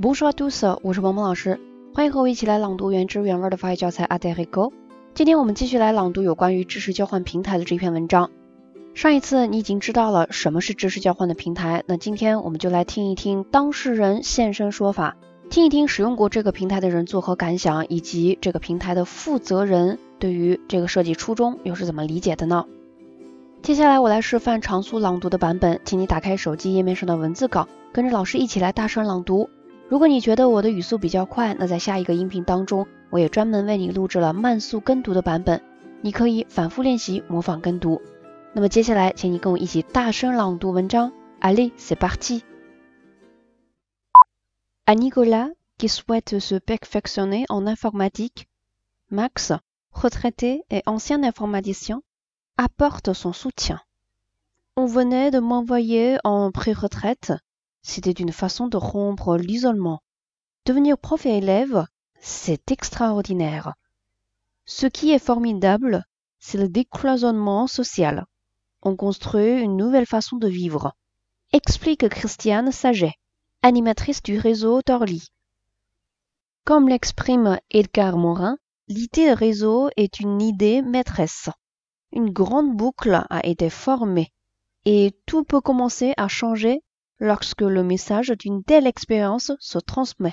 Bonjour à tous，我是萌萌老师，欢迎和我一起来朗读原汁原味的法语教材《a d e r i g o 今天我们继续来朗读有关于知识交换平台的这篇文章。上一次你已经知道了什么是知识交换的平台，那今天我们就来听一听当事人现身说法，听一听使用过这个平台的人作何感想，以及这个平台的负责人对于这个设计初衷又是怎么理解的呢？接下来我来示范常速朗读的版本，请你打开手机页面上的文字稿，跟着老师一起来大声朗读。如果你觉得我的语速比较快，那在下一个音频当中，我也专门为你录制了慢速跟读的版本，你可以反复练习模仿跟读。那么接下来，请你跟我一起大声朗读文章。Allez, c'est parti. À Nicolas qui souhaite se perfectionner en informatique, Max, retraité et ancien informaticien, apporte son soutien. On venait de m'envoyer en pré-retraite. c'était une façon de rompre l'isolement. Devenir prof et élève, c'est extraordinaire. Ce qui est formidable, c'est le décloisonnement social. On construit une nouvelle façon de vivre. Explique Christiane Saget, animatrice du réseau Torly. Comme l'exprime Edgar Morin, l'idée réseau est une idée maîtresse une grande boucle a été formée et tout peut commencer à changer lorsque le message d'une telle expérience se transmet。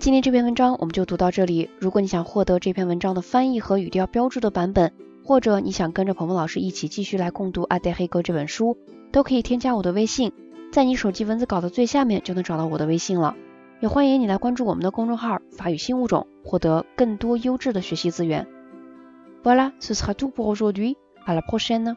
今天这篇文章我们就读到这里。如果你想获得这篇文章的翻译和语调标注的版本，或者你想跟着鹏鹏老师一起继续来共读《阿黛黑格》这本书，都可以添加我的微信，在你手机文字稿的最下面就能找到我的微信了。也欢迎你来关注我们的公众号“法语新物种”，获得更多优质的学习资源。Voilà, ce sera tout pour aujourd'hui. À la prochaine.